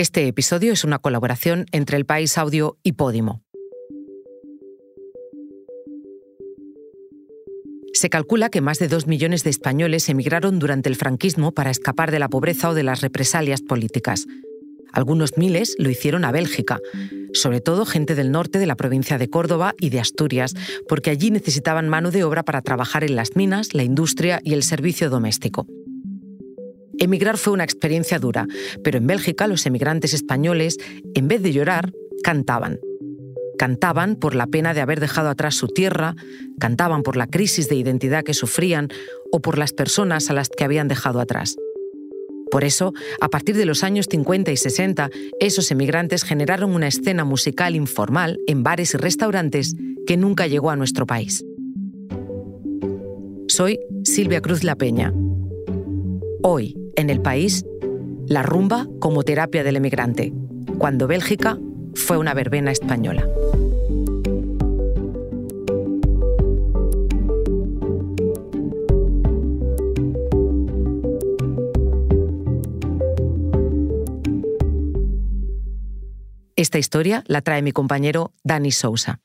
Este episodio es una colaboración entre El País Audio y Podimo. Se calcula que más de dos millones de españoles emigraron durante el franquismo para escapar de la pobreza o de las represalias políticas. Algunos miles lo hicieron a Bélgica, sobre todo gente del norte de la provincia de Córdoba y de Asturias, porque allí necesitaban mano de obra para trabajar en las minas, la industria y el servicio doméstico. Emigrar fue una experiencia dura, pero en Bélgica los emigrantes españoles, en vez de llorar, cantaban. Cantaban por la pena de haber dejado atrás su tierra, cantaban por la crisis de identidad que sufrían o por las personas a las que habían dejado atrás. Por eso, a partir de los años 50 y 60, esos emigrantes generaron una escena musical informal en bares y restaurantes que nunca llegó a nuestro país. Soy Silvia Cruz La Peña. Hoy, en el país, la rumba como terapia del emigrante, cuando Bélgica fue una verbena española. Esta historia la trae mi compañero Dani Sousa.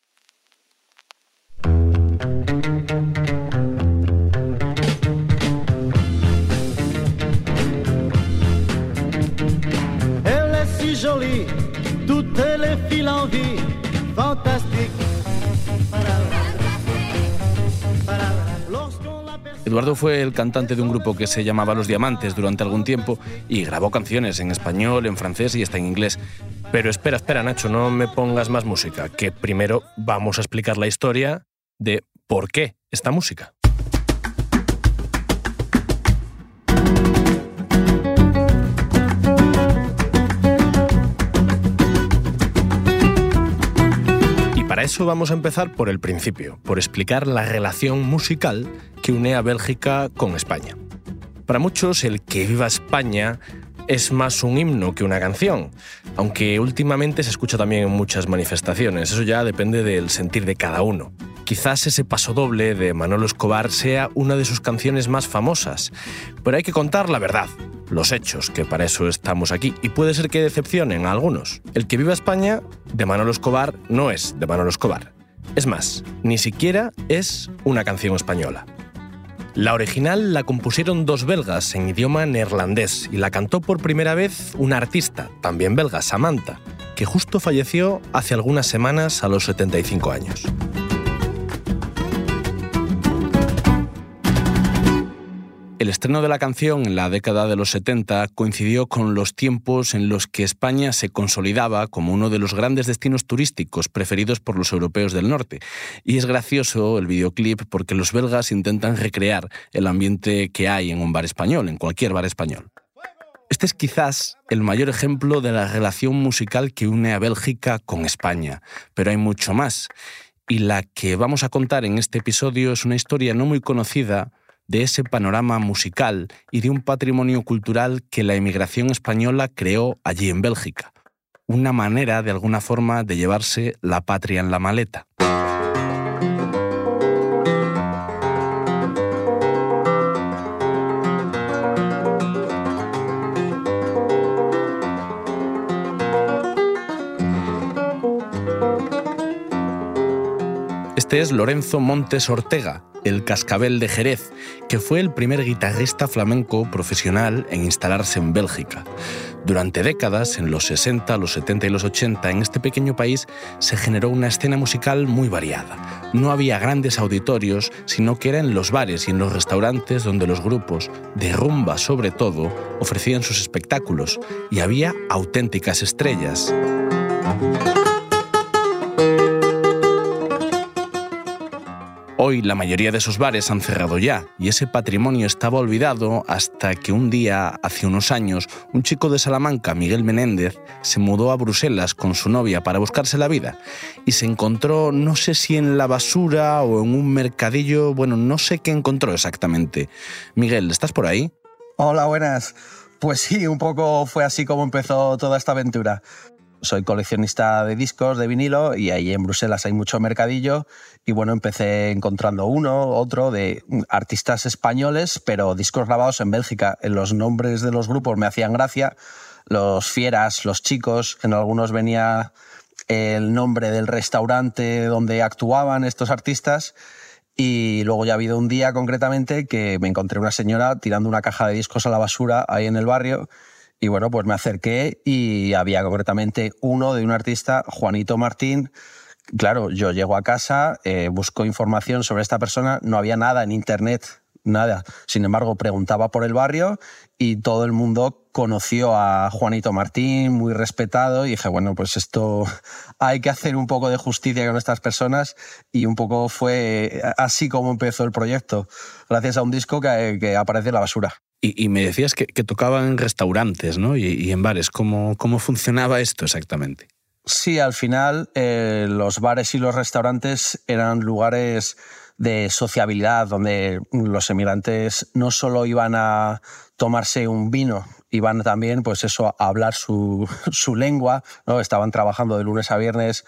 Eduardo fue el cantante de un grupo que se llamaba Los Diamantes durante algún tiempo y grabó canciones en español, en francés y hasta en inglés. Pero espera, espera, Nacho, no me pongas más música, que primero vamos a explicar la historia de por qué esta música. Eso vamos a empezar por el principio, por explicar la relación musical que une a Bélgica con España. Para muchos, el que viva España es más un himno que una canción, aunque últimamente se escucha también en muchas manifestaciones, eso ya depende del sentir de cada uno. Quizás ese paso doble de Manolo Escobar sea una de sus canciones más famosas, pero hay que contar la verdad los hechos, que para eso estamos aquí, y puede ser que decepcionen a algunos. El que viva España, de Manolo Escobar, no es de Manolo Escobar. Es más, ni siquiera es una canción española. La original la compusieron dos belgas en idioma neerlandés y la cantó por primera vez una artista, también belga, Samantha, que justo falleció hace algunas semanas a los 75 años. El estreno de la canción en la década de los 70 coincidió con los tiempos en los que España se consolidaba como uno de los grandes destinos turísticos preferidos por los europeos del norte. Y es gracioso el videoclip porque los belgas intentan recrear el ambiente que hay en un bar español, en cualquier bar español. Este es quizás el mayor ejemplo de la relación musical que une a Bélgica con España, pero hay mucho más. Y la que vamos a contar en este episodio es una historia no muy conocida, de ese panorama musical y de un patrimonio cultural que la emigración española creó allí en Bélgica. Una manera, de alguna forma, de llevarse la patria en la maleta. Es Lorenzo Montes Ortega, el Cascabel de Jerez, que fue el primer guitarrista flamenco profesional en instalarse en Bélgica. Durante décadas, en los 60, los 70 y los 80, en este pequeño país se generó una escena musical muy variada. No había grandes auditorios, sino que era en los bares y en los restaurantes donde los grupos, de rumba sobre todo, ofrecían sus espectáculos, y había auténticas estrellas. Hoy la mayoría de esos bares han cerrado ya y ese patrimonio estaba olvidado hasta que un día, hace unos años, un chico de Salamanca, Miguel Menéndez, se mudó a Bruselas con su novia para buscarse la vida y se encontró, no sé si en la basura o en un mercadillo, bueno, no sé qué encontró exactamente. Miguel, ¿estás por ahí? Hola, buenas. Pues sí, un poco fue así como empezó toda esta aventura soy coleccionista de discos, de vinilo, y ahí en Bruselas hay mucho mercadillo. Y bueno, empecé encontrando uno, otro de artistas españoles, pero discos grabados en Bélgica. En los nombres de los grupos me hacían gracia. los fieras, los chicos, en algunos venía el nombre del restaurante donde actuaban estos artistas. Y luego ya ha habido un día concretamente que me encontré una señora tirando una caja de discos a la basura ahí en el barrio. Y bueno, pues me acerqué y había concretamente uno de un artista, Juanito Martín. Claro, yo llego a casa, eh, busco información sobre esta persona, no había nada en internet nada. Sin embargo, preguntaba por el barrio y todo el mundo conoció a Juanito Martín, muy respetado, y dije, bueno, pues esto hay que hacer un poco de justicia con estas personas y un poco fue así como empezó el proyecto, gracias a un disco que, aparece en la basura. Y, me decías que, tocaban en restaurantes ¿no? y, en bares. ¿Cómo, ¿Cómo funcionaba esto exactamente? Sí, al final eh, los bares y los restaurantes eran lugares de sociabilidad, donde los emigrantes no solo iban a tomarse un vino, iban también pues eso, a hablar su, su lengua, ¿no? estaban trabajando de lunes a viernes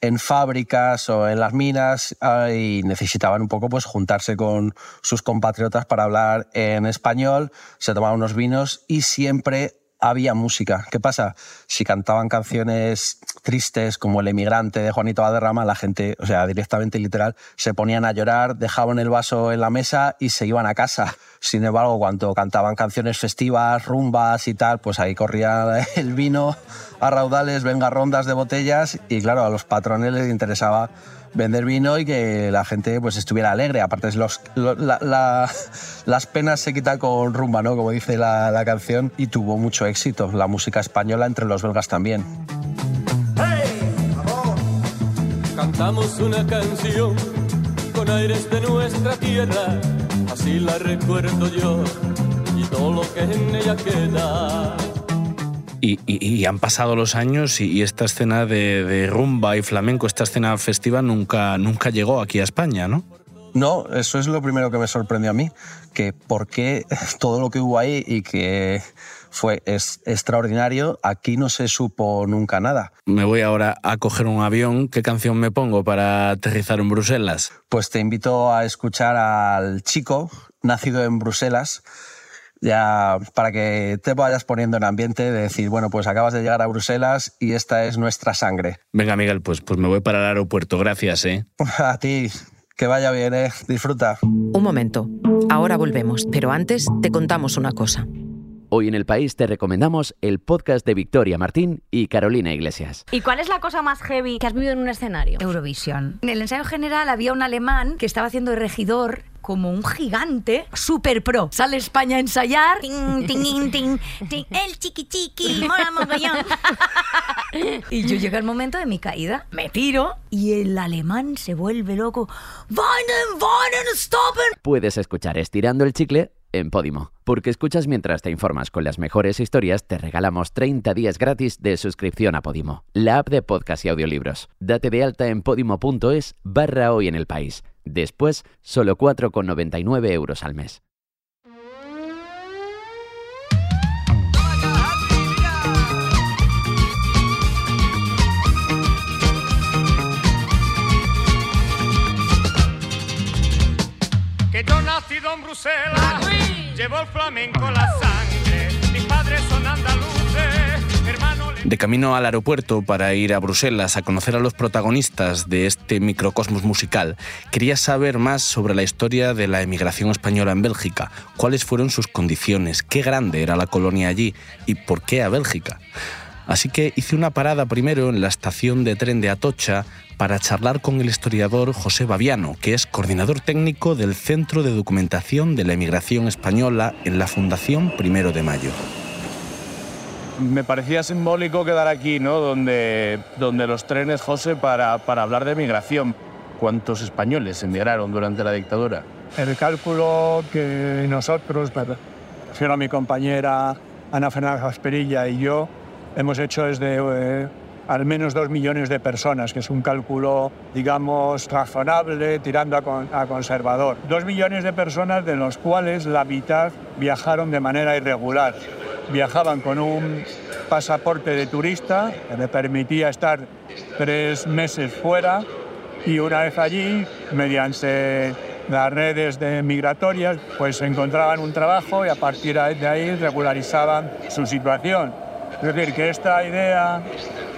en fábricas o en las minas ah, y necesitaban un poco pues juntarse con sus compatriotas para hablar en español, se tomaban unos vinos y siempre había música. ¿Qué pasa? Si cantaban canciones tristes como El emigrante de Juanito Aderrama, la gente, o sea, directamente literal, se ponían a llorar, dejaban el vaso en la mesa y se iban a casa. Sin embargo, cuando cantaban canciones festivas, rumbas y tal, pues ahí corría el vino a raudales, venga rondas de botellas y claro, a los patrones les interesaba vender vino y que la gente pues estuviera alegre. Aparte, los, las penas se quitan con rumba, ¿no? Como dice la, la, canción, y tuvo mucho éxito la música española entre los belgas también. Hey, Cantamos una canción con aires de nuestra tierra, así la recuerdo yo y todo lo que en ella queda. Y, han pasado los años y, esta escena de, rumba y flamenco, esta escena festiva nunca, nunca llegó aquí a España, ¿no? No, eso es lo primero que me sorprendió a mí, que por qué todo lo que hubo ahí y que fue es extraordinario, aquí no se supo nunca nada. Me voy ahora a coger un avión, ¿qué canción me pongo para aterrizar en Bruselas? Pues te invito a escuchar al chico, nacido en Bruselas, ya para que te vayas poniendo en ambiente de decir, bueno, pues acabas de llegar a Bruselas y esta es nuestra sangre. Venga, Miguel, pues, pues me voy para el aeropuerto. Gracias, ¿eh? A ti. Que vaya bien, ¿eh? Disfruta. Un momento. Ahora volvemos, pero antes te contamos una cosa. Hoy en el país te recomendamos el podcast de Victoria Martín y Carolina Iglesias. ¿Y cuál es la cosa más heavy que has vivido en un escenario? Eurovisión. En el ensayo general había un alemán que estaba haciendo de regidor como un gigante super pro. Sale España a ensayar. Ting, ting, ting, ting, el chiqui chiqui, mola mogollón. y yo llega el momento de mi caída, me tiro y el alemán se vuelve loco. ¡Weinen, weinen, stoppen! Puedes escuchar Estirando el Chicle en Podimo. Porque escuchas mientras te informas con las mejores historias, te regalamos 30 días gratis de suscripción a Podimo, la app de podcast y audiolibros. Date de alta en podimo.es barra hoy en el país. Después, solo 4,99 euros al mes. Que yo nacido en Bruselas, llevo el flamenco la sangre, mis padres son andaluces. De camino al aeropuerto para ir a Bruselas a conocer a los protagonistas de este microcosmos musical, quería saber más sobre la historia de la emigración española en Bélgica, cuáles fueron sus condiciones, qué grande era la colonia allí y por qué a Bélgica. Así que hice una parada primero en la estación de tren de Atocha para charlar con el historiador José Baviano, que es coordinador técnico del Centro de Documentación de la Emigración Española en la Fundación Primero de Mayo me parecía simbólico quedar aquí, ¿no? donde, donde los trenes, José, para, para hablar de migración. ¿Cuántos españoles se emigraron durante la dictadura? El cálculo que nosotros, mi compañera Ana Fernández Asperilla y yo, hemos hecho es de eh, al menos dos millones de personas, que es un cálculo, digamos, razonable, tirando a, a, conservador. Dos millones de personas, de los cuales la mitad viajaron de manera irregular viajaban con un pasaporte de turista que me permitía estar tres meses fuera y una vez allí, mediante las redes de migratorias, pues encontraban un trabajo y a partir de ahí regularizaban su situación. Es decir, que esta idea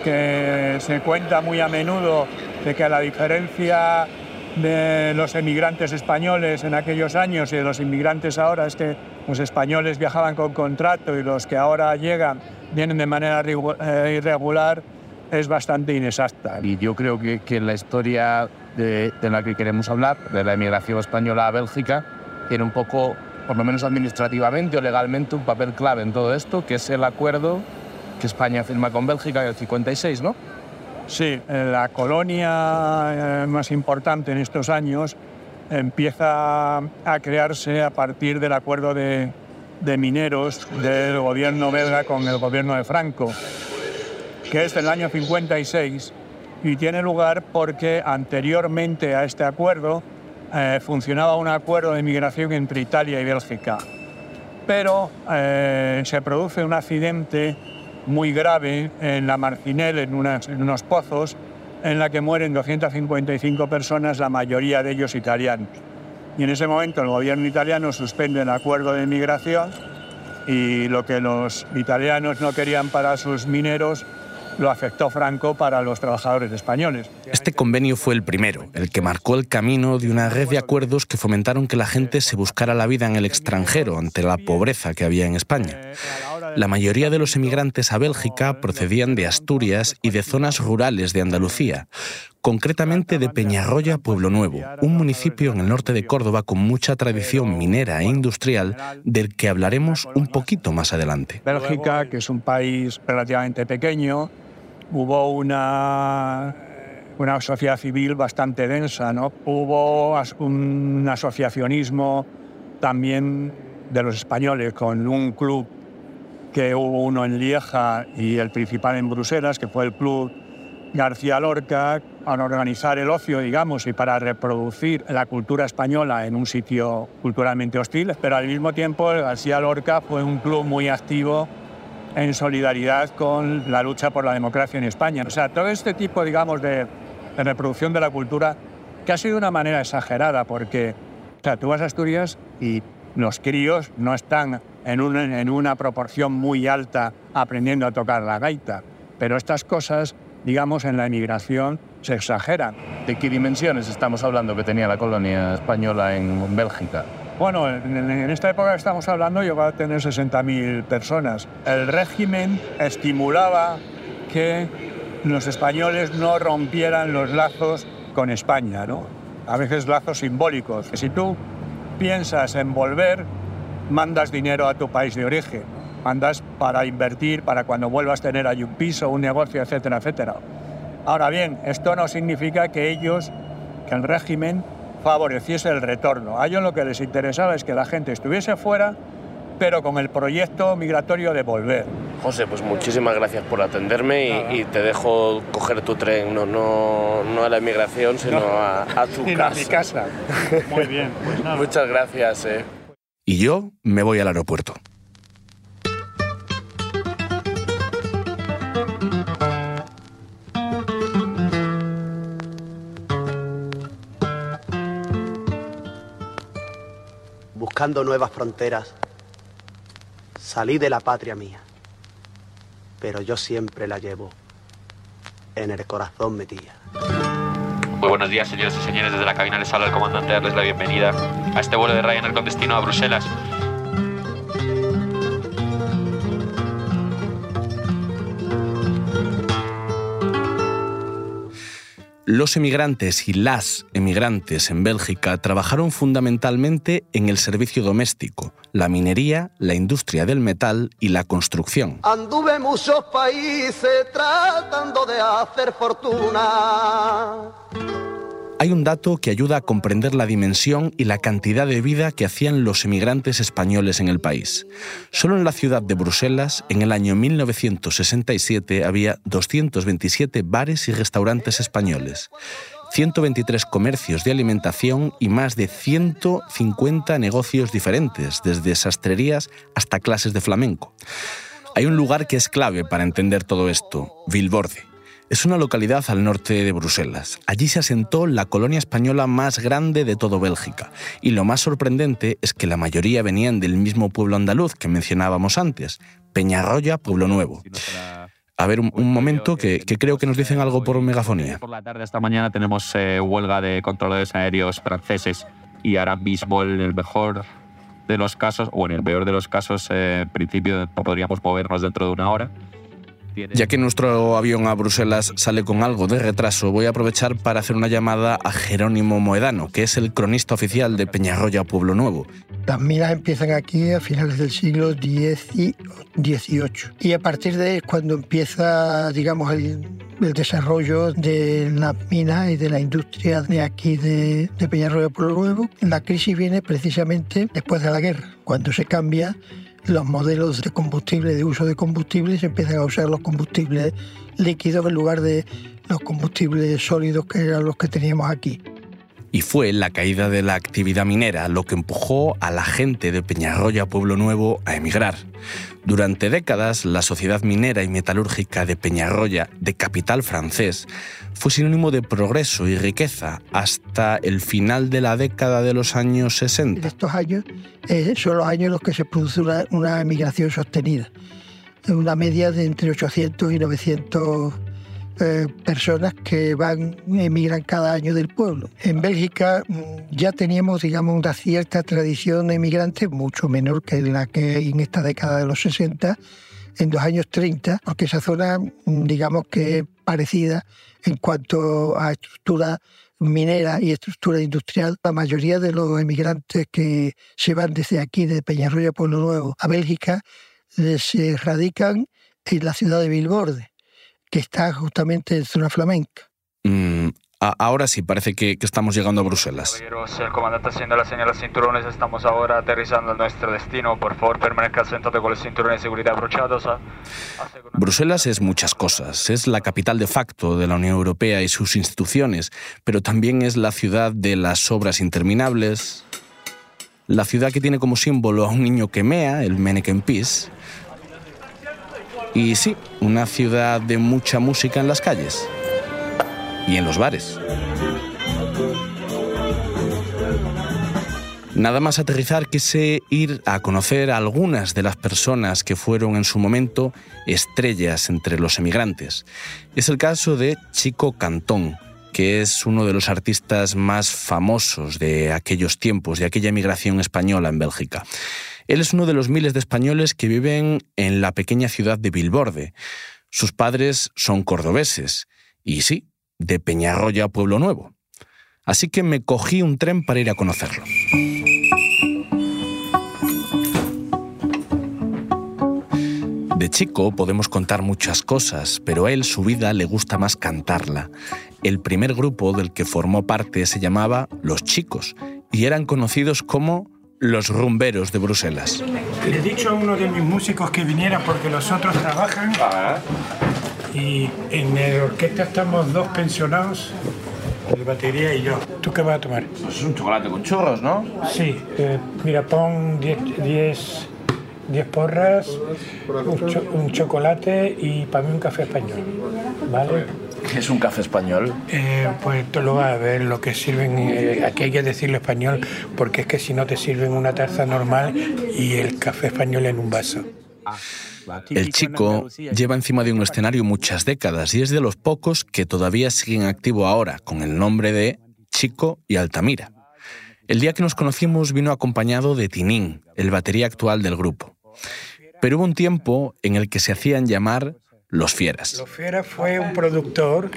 que se cuenta muy a menudo de que la diferencia de los emigrantes españoles en aquellos años y de los inmigrantes ahora es que los españoles viajaban con contrato y los que ahora llegan vienen de manera eh, irregular, es bastante inexacta. Y yo creo que, que la historia de, de, la que queremos hablar, de la emigración española a Bélgica, tiene un poco, por lo menos administrativamente o legalmente, un papel clave en todo esto, que es el acuerdo que España firma con Bélgica en el 56, ¿no? Sí, la colonia eh, más importante en estos años empieza a crearse a partir del acuerdo de, de mineros del gobierno belga con el gobierno de Franco, que es del año 56 y tiene lugar porque anteriormente a este acuerdo eh, funcionaba un acuerdo de migración entre Italia y Bélgica. Pero eh, se produce un accidente muy grave en la Marcinel, en, unas, unos pozos, en la que mueren 255 personas, la mayoría de ellos italianos. Y en ese momento el gobierno italiano suspende el acuerdo de migración y lo que los italianos no querían para sus mineros lo afectó Franco para los trabajadores españoles. Este convenio fue el primero, el que marcó el camino de una red de acuerdos que fomentaron que la gente se buscara la vida en el extranjero ante la pobreza que había en España. La mayoría de los emigrantes a Bélgica procedían de Asturias y de zonas rurales de Andalucía, concretamente de Peñarroya, Pueblo Nuevo, un municipio en el norte de Córdoba con mucha tradición minera e industrial del que hablaremos un poquito más adelante. Bélgica, que es un país relativamente pequeño, hubo una, una sociedad civil bastante densa, ¿no? Hubo un asociacionismo también de los españoles con un club que hubo uno en Lieja y el principal en Bruselas, que fue el Club García Lorca, para organizar el ocio, digamos, y para reproducir la cultura española en un sitio culturalmente hostil, pero al mismo tiempo el García Lorca fue un club muy activo en solidaridad con la lucha por la democracia en España. O sea, todo este tipo, digamos, de, de reproducción de la cultura que ha sido una manera exagerada, porque o sea, tú vas a Asturias y los críos no están en una, en una proporción muy alta aprendiendo a tocar la gaita, pero estas cosas, digamos, en la emigración se exageran. ¿De qué dimensiones estamos hablando que tenía la colonia española en Bélgica? Bueno, en, esta época que estamos hablando llegó a tener 60.000 personas. El régimen estimulaba que los españoles no rompieran los lazos con España, ¿no? A veces lazos simbólicos. Si tú piensas en volver, mandas dinero a tu país de origen. Mandas para invertir, para cuando vuelvas a tener ahí un piso, un negocio, etcétera, etcétera. Ahora bien, esto no significa que ellos, que el régimen favoreciese el retorno. A ellos lo que les interesaba es que la gente estuviese fuera, pero con el proyecto migratorio de volver. José, pues muchísimas gracias por atenderme y, y, te dejo coger tu tren, no, no, no a la inmigración, sino no, a, a, tu casa. casa. A mi casa. Muy bien. Pues nada. Muchas gracias. Eh. Y yo me voy al aeropuerto. buscando nuevas fronteras. Salí de la patria mía, pero yo siempre la llevo en el corazón metida. Buenos días, señores y señores. Desde la cabina les habla el comandante darles la bienvenida a este vuelo de Ryanair con destino a Bruselas. Los emigrantes y las emigrantes en Bélgica trabajaron fundamentalmente en el servicio doméstico, la minería, la industria del metal y la construcción. Anduve muchos países tratando de hacer fortuna. Hay un dato que ayuda a comprender la dimensión y la cantidad de vida que hacían los emigrantes españoles en el país. Solo en la ciudad de Bruselas, en el año 1967, había 227 bares y restaurantes españoles, 123 comercios de alimentación y más de 150 negocios diferentes, desde sastrerías hasta clases de flamenco. Hay un lugar que es clave para entender todo esto, Vilborde Es una localidad al norte de Bruselas. Allí se asentó la colonia española más grande de todo Bélgica. Y lo más sorprendente es que la mayoría venían del mismo pueblo andaluz que mencionábamos antes, Peñarroya, Pueblo Nuevo. A ver, un, un momento que, que, creo que nos dicen algo por megafonía. Por la tarde esta mañana tenemos eh, huelga de controladores aéreos franceses y ahora mismo en el mejor de los casos, o en el peor de los casos, eh, en principio podríamos movernos dentro de una hora. Ya que nuestro avión a Bruselas sale con algo de retraso, voy a aprovechar para hacer una llamada a Jerónimo Moedano, que es el cronista oficial de Peñarroya Pueblo Nuevo. Las minas empiezan aquí a finales del siglo XVIII y a partir de ahí es cuando empieza, digamos, el, el desarrollo de las minas y de la industria de aquí de, de Peñarroya Pueblo Nuevo. La crisis viene precisamente después de la guerra, cuando se cambia los modelos de combustible, de uso de combustible, se empiezan a usar los combustibles líquidos en lugar de los combustibles sólidos que eran los que teníamos aquí. Y fue la caída de la actividad minera lo que empujó a la gente de Peñarroya Pueblo Nuevo a emigrar. Durante décadas, la sociedad minera y metalúrgica de Peñarroya, de capital francés, fue sinónimo de progreso y riqueza hasta el final de la década de los años 60. Estos años eh, son los años en los que se produce una, una emigración sostenida, una media de entre 800 y 900 eh, personas que van, emigran cada año del pueblo. En Bélgica mm, ya teníamos, digamos, una cierta tradición de emigrantes, mucho menor que la que en esta década de los 60, en los años 30, porque esa zona, mm, digamos que es parecida en cuanto a estructura minera y estructura industrial. La mayoría de los emigrantes que se van desde aquí, de Peñarroya Pueblo Nuevo, a Bélgica, eh, se radican en la ciudad de Bilborde que está justamente en zona flamenca. Mm, a- ahora sí, parece que, que estamos llegando a Bruselas. Caballeros, el comandante haciendo la señal de cinturones, estamos ahora aterrizando en nuestro destino. Por favor, permanezca sentado con los cinturones de seguridad abrochados. a- Bruselas es muchas cosas. Es la capital de facto de la Unión Europea y sus instituciones, pero también es la ciudad de las obras interminables, la ciudad que tiene como símbolo a un niño que mea, el Manneken Pis, y sí, una ciudad de mucha música en las calles y en los bares. Nada más aterrizar quise ir a conocer algunas de las personas que fueron en su momento estrellas entre los emigrantes. Es el caso de Chico Cantón, que es uno de los artistas más famosos de aquellos tiempos, de aquella emigración española en Bélgica. Él es uno de los miles de españoles que viven en la pequeña ciudad de Bilborde. Sus padres son cordobeses y sí, de Peñarroya, Pueblo Nuevo. Así que me cogí un tren para ir a conocerlo. De chico podemos contar muchas cosas, pero a él su vida le gusta más cantarla. El primer grupo del que formó parte se llamaba Los Chicos y eran conocidos como los rumberos de Bruselas. Le he dicho a uno de mis músicos que viniera porque los otros trabajan. Y en la orquesta estamos dos pensionados, el batería y yo. ¿Tú qué vas a tomar? Pues es un chocolate con churros, ¿no? Sí, eh, mira, pon 10 porras, un, cho- un chocolate y para mí un café español. ¿Vale? ¿Qué es un café español? Eh, pues tú lo vas a ver, lo que sirven, eh, aquí hay que decirlo español, porque es que si no te sirven una taza normal y el café español en un vaso. El chico lleva encima de un escenario muchas décadas y es de los pocos que todavía siguen activo ahora, con el nombre de Chico y Altamira. El día que nos conocimos vino acompañado de Tinín, el batería actual del grupo. Pero hubo un tiempo en el que se hacían llamar Los Fieras. Lo Fiera fue un productor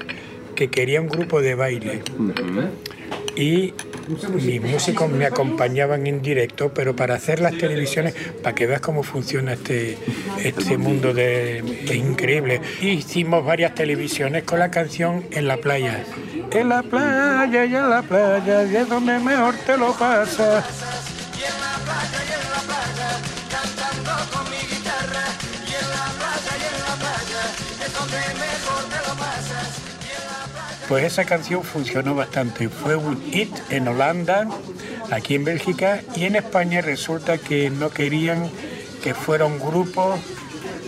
que quería un grupo de baile. Y mis músicos me acompañaban en directo, pero para hacer las televisiones, para que veas cómo funciona este, este mundo de, increíble. Hicimos varias televisiones con la canción En la playa. En la playa y en la playa, y es donde mejor te lo pasas. Pues esa canción funcionó bastante. Fue un hit en Holanda, aquí en Bélgica y en España resulta que no querían que fuera un grupo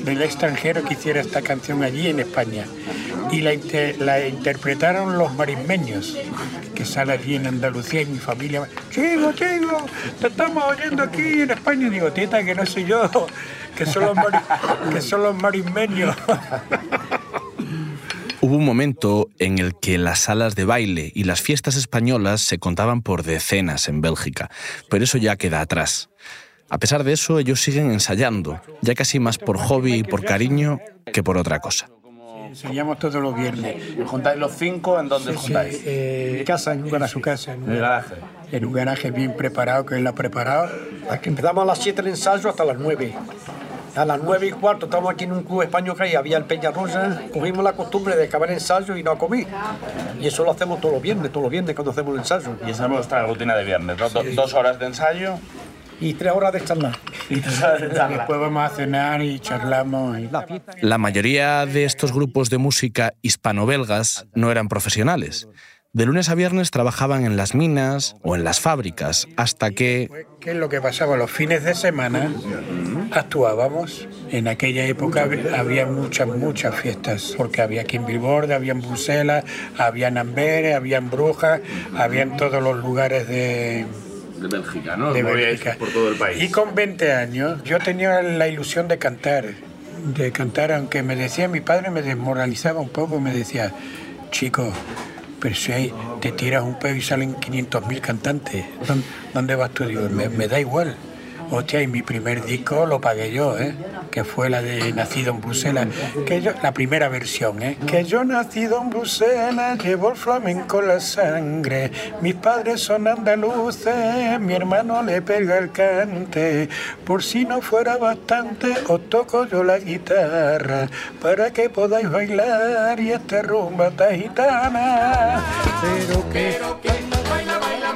del extranjero que hiciera esta canción allí en España. Y la, inter- la interpretaron los marismeños, que sale allí en Andalucía y mi familia. Chico, chico, te estamos oyendo aquí en España. Y digo, teta, que no soy yo, que son los, que son los marismeños. Hubo un momento en el que las salas de baile y las fiestas españolas se contaban por decenas en Bélgica, pero eso ya queda atrás. A pesar de eso, ellos siguen ensayando, ya casi más por hobby y por cariño que por otra cosa. Enseñamos todos los viernes. ¿Juntáis los cinco? ¿En dónde os juntáis? Eh, casa, en un su casa. En, el garaje. En un garaje bien preparado, que él ha preparado. Aquí empezamos a las 7 el ensayo hasta las 9. A las 9 y cuarto estamos aquí en un club español que había el Peñarrosa. Cogimos la costumbre de acabar el ensayo y no a comer. Y eso lo hacemos todos los viernes, todos los viernes cuando hacemos el ensayo. Y esa es vuestra rutina de viernes, ¿no? Do- Dos horas de ensayo. Y tres horas de charla. Y tres horas de charla. Después vamos a cenar y charlamos. y- La mayoría de estos grupos de música hispano-belgas no eran profesionales. De lunes a viernes trabajaban en las minas o en las fábricas, hasta que ¿Qué es lo que pasaba? Los fines de semana actuábamos. En aquella época hab- había muchas, muchas fiestas, porque había aquí en Bilborde, había en Bruselas, había en Amberes, había en Brujas, había en todos los lugares de, De Bélgica, ¿no? de Bélgica. por todo el país. Y con 20 años yo tenía la ilusión de cantar, de cantar, aunque me decía mi padre, me desmoralizaba un poco, me decía, chico, pero si hay- te tiras un pedo y salen 500.000 cantantes, ¿dónde, vas tú? Digo, me da igual. Hostia, y mi primer disco lo pagué yo, ¿eh? que fue la de Nacido en Bruselas, que yo, la primera versión, ¿eh? que yo nacido en Bruselas, llevo el flamenco en la sangre, mis padres son andaluces, mi hermano le pega el cante, por si no fuera bastante, os toco yo la guitarra, para que podáis bailar y esta rumba ta gitana, pero que... baila, baila,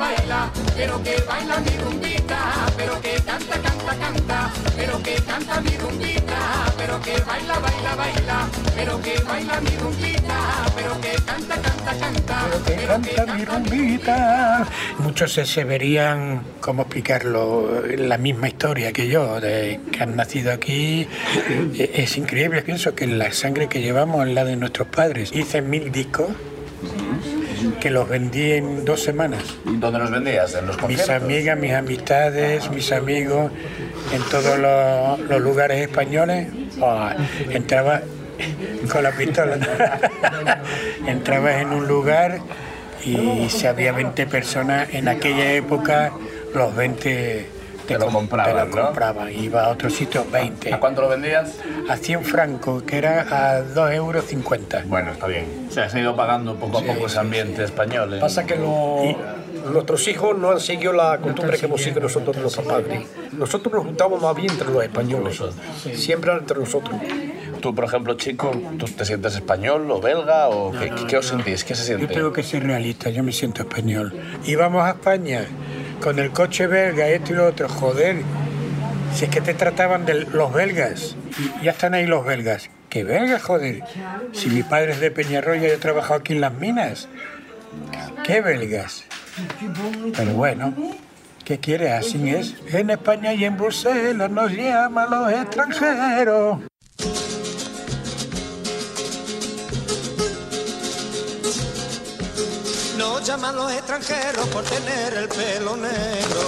baila, pero que baila mi rumbita, pero que canta, canta, canta, pero que canta mi rumbita, pero que baila, baila, baila, pero que baila mi rumbita, pero que canta, canta, canta, que canta mi rumbita. Muchos se, se verían, ¿cómo explicarlo? La misma historia que yo, de que han nacido aquí. E- Es increíble, pienso que la sangre que llevamos es la de nuestros padres. Hice mil discos que los vendí en dos semanas. ¿Y ¿Dónde los vendías? ¿En los Mis conciertos? amigas, mis amistades, mis amigos, en todos los, los lugares españoles, ah, entraba con la pistola. Entrabas en un lugar y si había 20 personas, en aquella época los 20 te, lo com- compraban, te ¿no? lo compraban. Iba a otro sitio 20. ¿A cuánto lo vendías? A 100 francos, que era a 2,50 euros. Bueno, está bien. O sea, se ha ido pagando poco a poco ese ambiente español. ¿eh? Pasa que lo- nuestros hijos no han seguido la costumbre que hemos seguido nosotros nuestros padres. Nosotros nos juntamos más bien entre los españoles, siempre entre nosotros. Tú, por ejemplo, chico, ¿tú te sientes español o belga o qué, qué- os sentís? ¿Qué se Yo siente? tengo que ser realista, yo me siento español. Íbamos a España con el coche belga, esto y lo otro, joder. Si es que te trataban de los belgas, y ya están ahí los belgas. ¿Qué belgas, joder? Si mi padre es de Peñarroya yo he trabajado aquí en las minas. ¿Qué belgas? Pero bueno, ¿qué quieres? Así es. En España y en Bruselas nos llaman los extranjeros. Nos llaman los extranjeros por tener el pelo negro.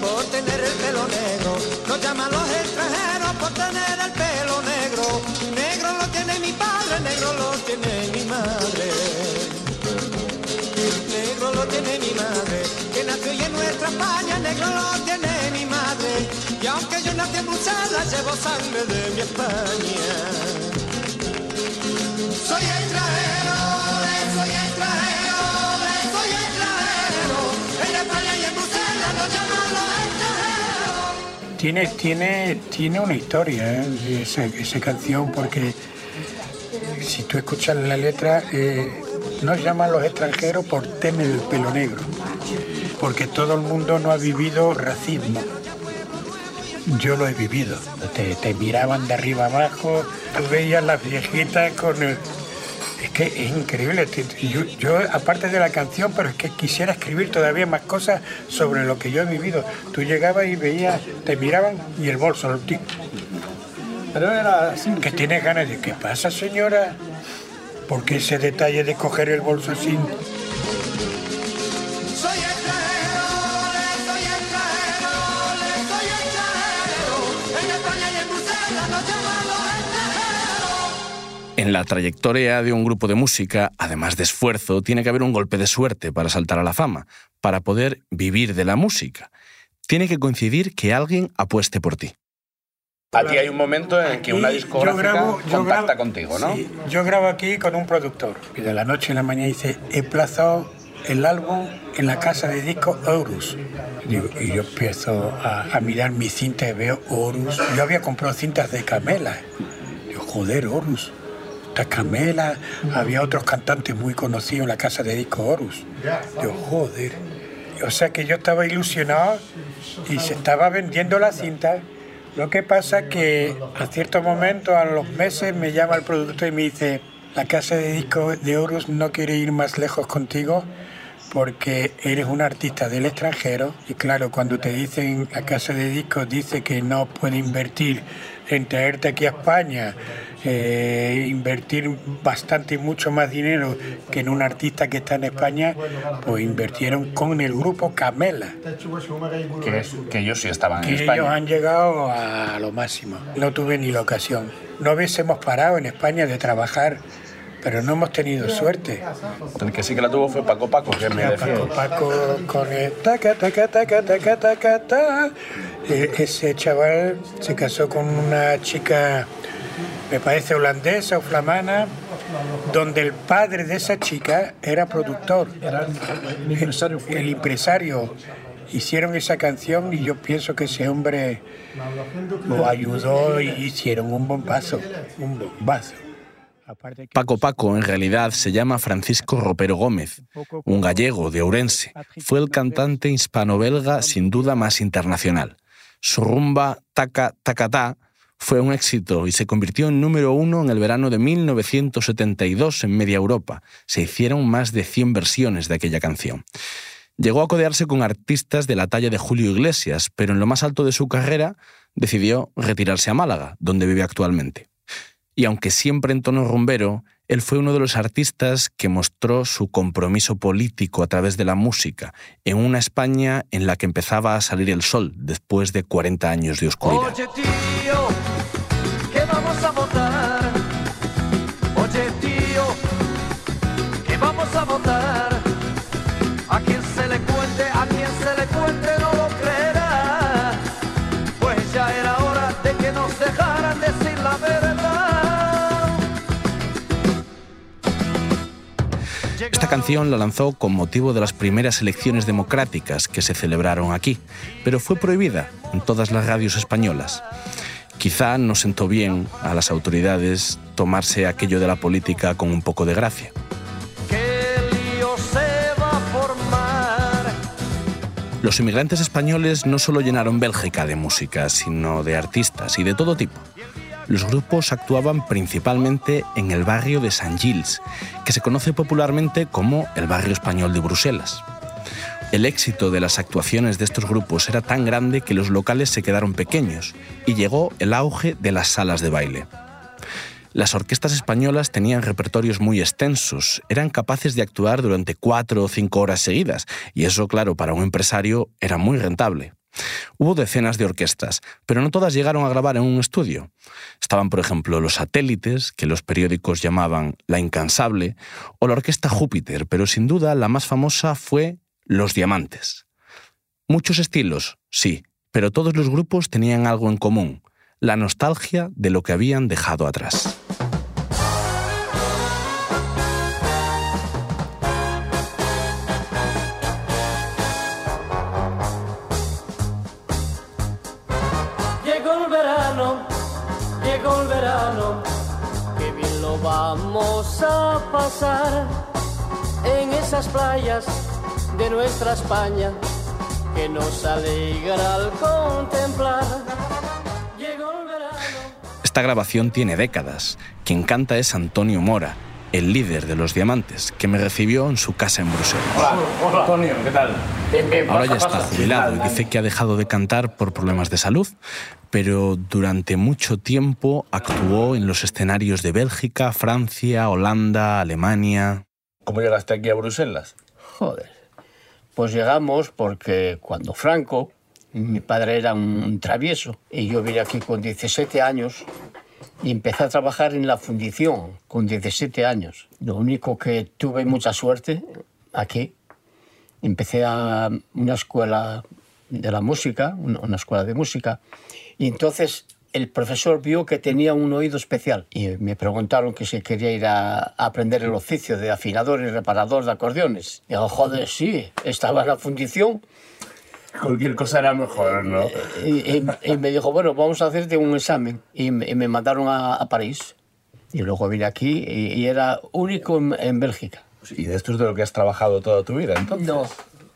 Por tener el pelo negro. Nos llaman los extranjeros por tener el pelo negro. Negro lo tiene mi padre, negro lo tiene mi madre. Negro lo tiene mi madre, que nació y en nuestra España, negro lo tiene mi madre. Y aunque yo nací en Bruselas, llevo sangre de mi España. Soy extranjero, Tiene, tiene, tiene una historia ¿eh? esa, canción porque si tú escuchas la letra, eh, nos llaman los extranjeros por tener el pelo negro, porque todo el mundo no ha vivido racismo. Yo lo he vivido. Te, te miraban de arriba abajo, tú veías las viejitas con el... Es que es increíble. Yo, yo, aparte de la canción, pero es que quisiera escribir todavía más cosas sobre lo que yo he vivido. Tú llegabas y veías, te miraban y el bolso, el tic, Pero era así. Que tiene ganas de, ¿qué pasa, señora? Porque ese detalle de coger el bolso así. En la trayectoria de un grupo de música, además de esfuerzo, tiene que haber un golpe de suerte para saltar a la fama, para poder vivir de la música. Tiene que coincidir que alguien apueste por ti. A ti hay un momento en que una discográfica yo grabo- yo contacta grabo- contigo, ¿no? Sí, yo grabo aquí con un productor y de la noche a la mañana dice, he plazado el álbum en la casa de disco Horus. Y yo empiezo a, a mirar mi cinta y veo Horus. Yo había comprado cintas de Camela. Digo, joder, Horus. Está Camela, había otros cantantes muy conocidos en la casa de disco Horus. Digo, joder. O sea que yo estaba ilusionado y se estaba vendiendo la cinta. Lo que pasa que a cierto momento, a los meses, me llama el productor y me dice, la casa de disco de Horus no quiere ir más lejos contigo porque eres un artista del extranjero y claro, cuando te dicen, la casa de discos dice que no puede invertir en traerte aquí a España, eh, invertir bastante y mucho más dinero que en un artista que está en España, pues invirtieron con el grupo Camela. Que, es- que ellos sí estaban Que en ellos España. han llegado a lo máximo. No tuve ni la ocasión. No hubiésemos parado en España de trabajar, pero no hemos tenido suerte. El que sí que la tuvo fue Paco Paco, que me. Paco, Paco con el taca, taca, taca, taca, taca, ta. Eh, Ese chaval se casó con una chica, me parece holandesa o flamana, donde el padre de esa chica era productor. Era el empresario. El empresario. Hicieron esa canción y yo pienso que ese hombre lo ayudó y hicieron un bombazo, un bombazo. Paco Paco en realidad se llama Francisco Ropero Gómez, un gallego de Ourense. Fue el cantante hispano-belga sin duda más internacional. Su rumba Taca Tacatá fue un éxito y se convirtió en número uno en el verano de 1972 en media Europa. Se hicieron más de 100 versiones de aquella canción. Llegó a codearse con artistas de la talla de Julio Iglesias, pero en lo más alto de su carrera decidió retirarse a Málaga, donde vive actualmente. Y aunque siempre en tono rumbero, él fue uno de los artistas que mostró su compromiso político a través de la música, en una España en la que empezaba a salir el sol después de 40 años de oscuridad. Oye tío, Esta canción la lanzó con motivo de las primeras elecciones democráticas que se celebraron aquí, pero fue prohibida en todas las radios españolas. Quizá no sentó bien a las autoridades tomarse aquello de la política con un poco de gracia. Los inmigrantes españoles no solo llenaron Bélgica de música, sino de artistas y de todo tipo. Los grupos actuaban principalmente en el barrio de San Gilles, que se conoce popularmente como el barrio español de Bruselas. El éxito de las actuaciones de estos grupos era tan grande que los locales se quedaron pequeños y llegó el auge de las salas de baile. Las orquestas españolas tenían repertorios muy extensos, eran capaces de actuar durante cuatro o cinco horas seguidas, y eso, claro, para un empresario era muy rentable. Hubo decenas de orquestas, pero no todas llegaron a grabar en un estudio. Estaban, por ejemplo, los satélites, que los periódicos llamaban La Incansable, o la Orquesta Júpiter, pero sin duda la más famosa fue Los Diamantes. Muchos estilos, sí, pero todos los grupos tenían algo en común, la nostalgia de lo que habían dejado atrás. Llegó el verano, que bien lo vamos a pasar en esas playas de nuestra España que nos alegra al contemplar. Llegó el verano. Esta grabación tiene décadas. Quien canta es Antonio Mora, el líder de los diamantes, que me recibió en su casa en Bruselas. Hola, Antonio, ¿qué tal? Ahora ya está jubilado y dice que ha dejado de cantar por problemas de salud, pero durante mucho tiempo actuó en los escenarios de Bélgica, Francia, Holanda, Alemania. ¿Cómo llegaste aquí a Bruselas? Joder. Pues llegamos porque cuando Franco, mi padre era un travieso, y yo vine aquí con 17 años y empecé a trabajar en la fundición con 17 años. Lo único que tuve mucha suerte aquí, empecé a una escuela de la música, una escuela de música, y entonces el profesor vio que tenía un oído especial y me preguntaron que si quería ir a, aprender el oficio de afinador y reparador de acordeones. Y digo, joder, sí, estaba en la fundición. Cualquier cosa era mejor, ¿no? Y, y- y me dijo, bueno, vamos a hacerte un examen. Y me, y me mandaron a, a París. Y luego vine aquí y, y era único en, en Bélgica. ¿Y de esto es de lo que has trabajado toda tu vida, entonces? No,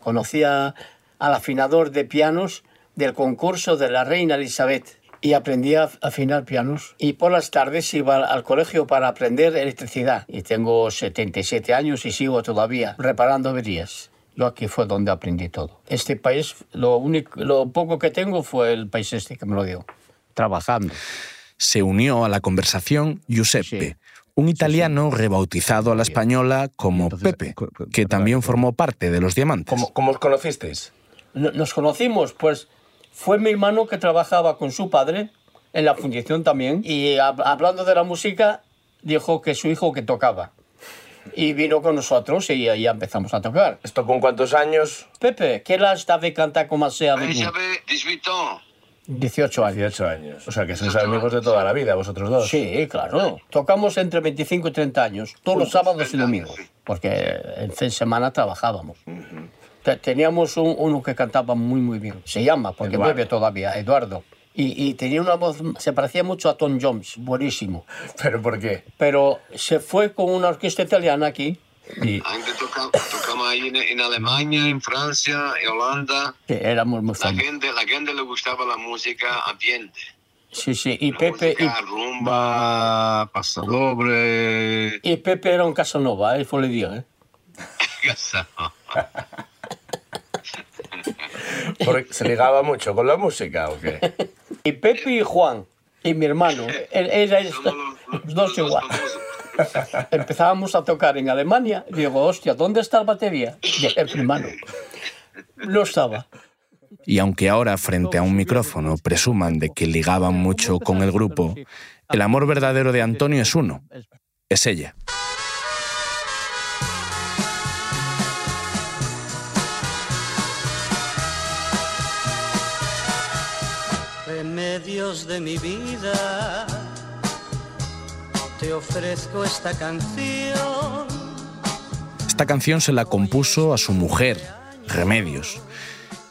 conocía al afinador de pianos del concurso de la reina Elizabeth y aprendí a afinar pianos. Y por las tardes iba al- al colegio para aprender electricidad. Y tengo 77 años y sigo todavía reparando averías. Yo aquí fue donde aprendí todo. Este país, lo, único, lo poco que tengo fue el país este que me lo dio. Trabajando. Se unió a la conversación Giuseppe, un italiano rebautizado a la española como Pepe, que también formó parte de los diamantes. ¿Cómo, cómo os conocisteis? No- Nos conocimos, pues fue mi hermano que trabajaba con su padre en la fundición también y hab- hablando de la música dijo que su hijo que tocaba. Y vino con nosotros y ya empezamos a tocar. ¿Esto con cuántos años? Pepe, ¿qué la está de cantar como sea de J'avais 18 ans. 18 años. 18 años. O sea, que sois amigos de toda la vida, vosotros dos. Sí, claro. Tocamos entre 25 y 30 años, todos los sábados y domingos, porque en fin de semana trabajábamos. Te- Teníamos un- uno que cantaba muy, muy bien. Se llama, porque Eduardo. vive todavía, Eduardo. Y, y tenía una voz, se parecía mucho a Tom Jones, buenísimo. ¿Pero por qué? Pero se fue con una orquesta italiana aquí. Y Antes toca- tocamos ahí en, en Alemania, en Francia, en Holanda. que éramos muy La gente, la gente le gustaba la música ambiente. Sí, sí. Y Pepe, y, rumba, pasadobre. y Pepe era un Casanova, él fue le dio, ¿eh? Porque ¿Se ligaba mucho con la música o qué? Y Pepe y Juan, y mi hermano, era los dos igual. Empezábamos a tocar en Alemania y digo, hostia, ¿dónde está la batería? Y el hermano. No estaba. Y aunque ahora frente a un micrófono presuman de que ligaban mucho con el grupo, el amor verdadero de Antonio es uno, es ella. Remedios de mi vida, te ofrezco esta canción. Esta canción se la compuso a su mujer, Remedios.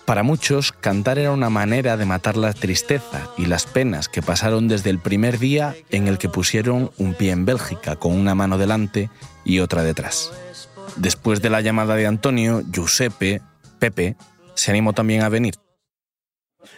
Para muchos, cantar era una manera de matar la tristeza y las penas que pasaron desde el primer día en el que pusieron un pie en Bélgica con una mano delante y otra detrás. Después de la llamada de Antonio, Giuseppe, Pepe, se animó también a venir.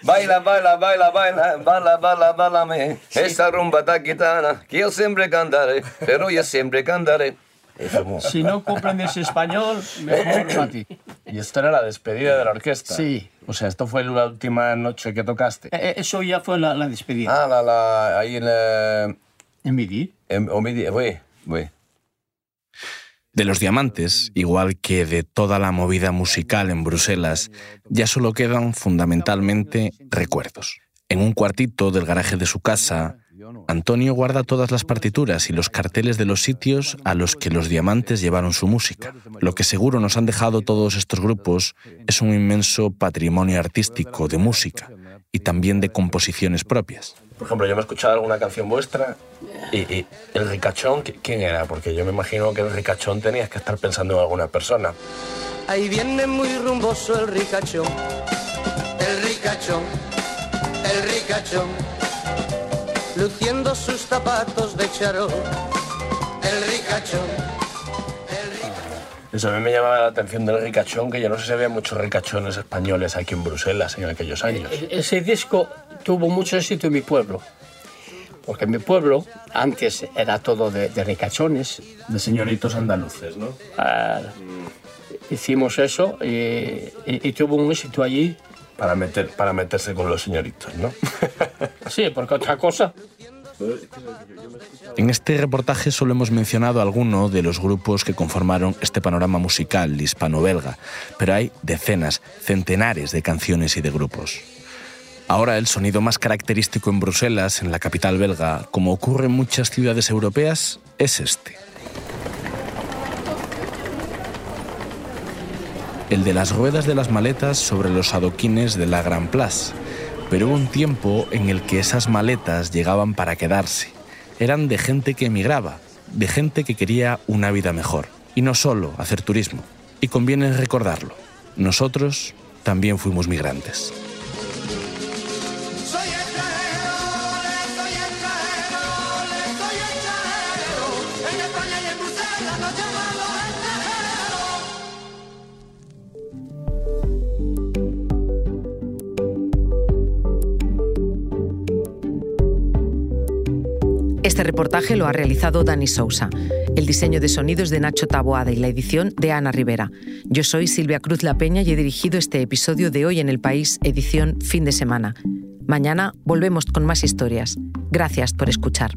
Baila, baila, baila, baila, baila, baila, baila, me. Sí. Esa rumba taquitana que yo siempre cantaré, pero yo siempre cantaré. Si no comprendes español, mejor para ti. Y esta era la despedida de la orquesta. Sí. O sea, esto fue la última noche que tocaste. Eh, eh eso ya fue la, la, despedida. Ah, la, la, ahí en la... En Midi. En, en Midi, oui, oui. De los diamantes, igual que de toda la movida musical en Bruselas, ya solo quedan fundamentalmente recuerdos. En un cuartito del garaje de su casa, Antonio guarda todas las partituras y los carteles de los sitios a los que los diamantes llevaron su música. Lo que seguro nos han dejado todos estos grupos es un inmenso patrimonio artístico de música y también de composiciones propias. Por ejemplo, yo me he escuchado alguna canción vuestra y, y el ricachón, ¿qui- ¿quién era? Porque yo me imagino que el ricachón tenías que estar pensando en alguna persona. Ahí viene muy rumboso el ricachón, el ricachón, el ricachón, luciendo sus zapatos de charol, el ricachón. Eso a mí me llamaba la atención del ricachón, que yo no sé si había muchos ricachones españoles aquí en Bruselas en aquellos años. E- Ese disco tuvo mucho éxito en mi pueblo, porque mi pueblo antes era todo de, de ricachones. De señoritos andaluces, ¿no? Ah, hicimos eso y, y- y tuvo un éxito allí. Para, meter, para meterse con los señoritos, ¿no? Sí, porque otra cosa. En este reportaje solo hemos mencionado alguno de los grupos que conformaron este panorama musical hispano-belga, pero hay decenas, centenares de canciones y de grupos. Ahora el sonido más característico en Bruselas, en la capital belga, como ocurre en muchas ciudades europeas, es este. El de las ruedas de las maletas sobre los adoquines de la Gran Place. Pero hubo un tiempo en el que esas maletas llegaban para quedarse. Eran de gente que emigraba, de gente que quería una vida mejor. Y no solo hacer turismo. Y conviene recordarlo. Nosotros también fuimos migrantes. Este reportaje lo ha realizado Dani Sousa, el diseño de sonidos de Nacho Taboada y la edición de Ana Rivera. Yo soy Silvia Cruz La Peña y he dirigido este episodio de Hoy en el País, edición fin de semana. Mañana volvemos con más historias. Gracias por escuchar.